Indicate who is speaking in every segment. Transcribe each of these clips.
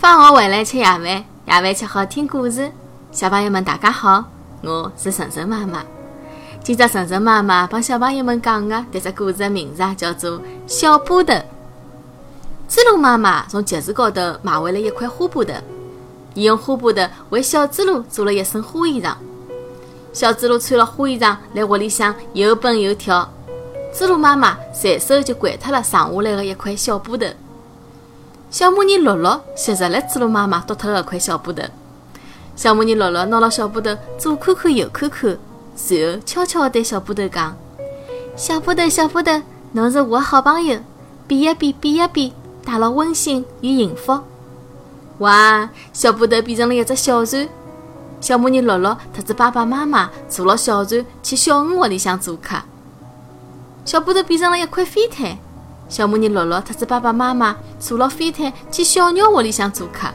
Speaker 1: 放学回来吃夜饭，夜饭吃好听故事。小朋友们，大家好，我是晨晨妈妈。今朝晨晨妈妈帮小朋友们讲的迭只故事的名字啊，叫做《小布头》。猪猡妈妈从集市高头买回来一块花布头，伊用花布头为小猪猡做了一身花衣裳。小猪猡穿了花衣裳，来屋里向又蹦又跳。猪猡妈妈随手就掼脱了剩下来的一块小布头。小蚂蚁乐乐吸着了猪猡妈妈剁脱的块小布头。小蚂蚁乐乐拿了小布头左看看右看看，随后悄悄地对小布头讲：“小布头，小布头，侬是我的好朋友，比一比，比一比。”带来温馨与幸福，哇！小布头变成了一只小船，小蚂蚁乐乐特子爸爸妈妈坐了小船去小鱼窝里向做客。小布头变成了一块飞毯，小蚂蚁乐乐特子爸爸妈妈坐了飞毯去小鸟窝里向做客。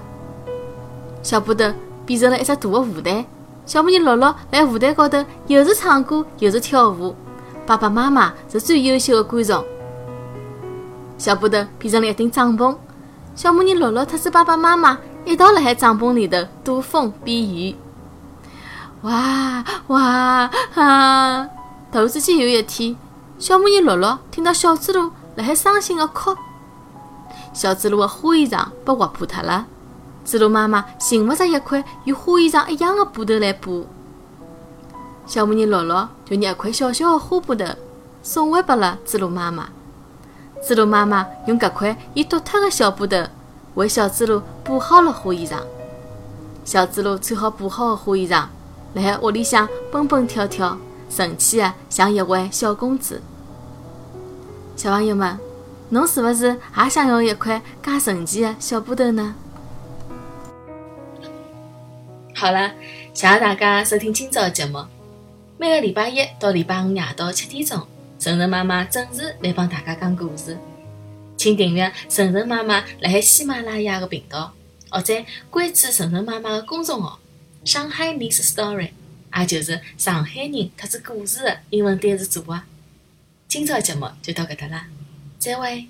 Speaker 1: 小布头变成了一只大的舞台，小蚂蚁乐乐在舞台高头又是唱歌又是跳舞，爸爸妈妈是最优秀的观众。小布头变成了一顶帐篷，小蚂蚁乐乐特子爸爸妈妈一道辣海帐篷里头躲风避雨。哇哇哈！突然之间有一天，小蚂蚁乐乐听到小猪猡辣海伤心的哭，小猪猡的花衣裳被划破脱了，猪猡妈妈寻勿着一块与花衣裳一样的布头来补，小蚂蚁乐乐就拿一块小小的花布头送还拨了猪猡妈妈。猪猡妈妈用搿块已独特的小布头为小猪猡补好了花衣裳。小猪猡穿好补好的花衣裳，辣海屋里向蹦蹦跳跳，神气的像一位小公主。小朋友们，侬是勿是也想要一块介神奇的小布头呢？好了，谢谢大家收听今朝的节目。每个礼拜一到礼拜五夜到七点钟。晨晨妈妈准时来帮大家讲故事，请订阅晨晨妈妈辣海喜马拉雅的频道，或者关注晨晨妈妈的公众号“上海 News Story”，也就是上海人特子故事的英文单词组合。今朝节目就到搿搭啦，再会。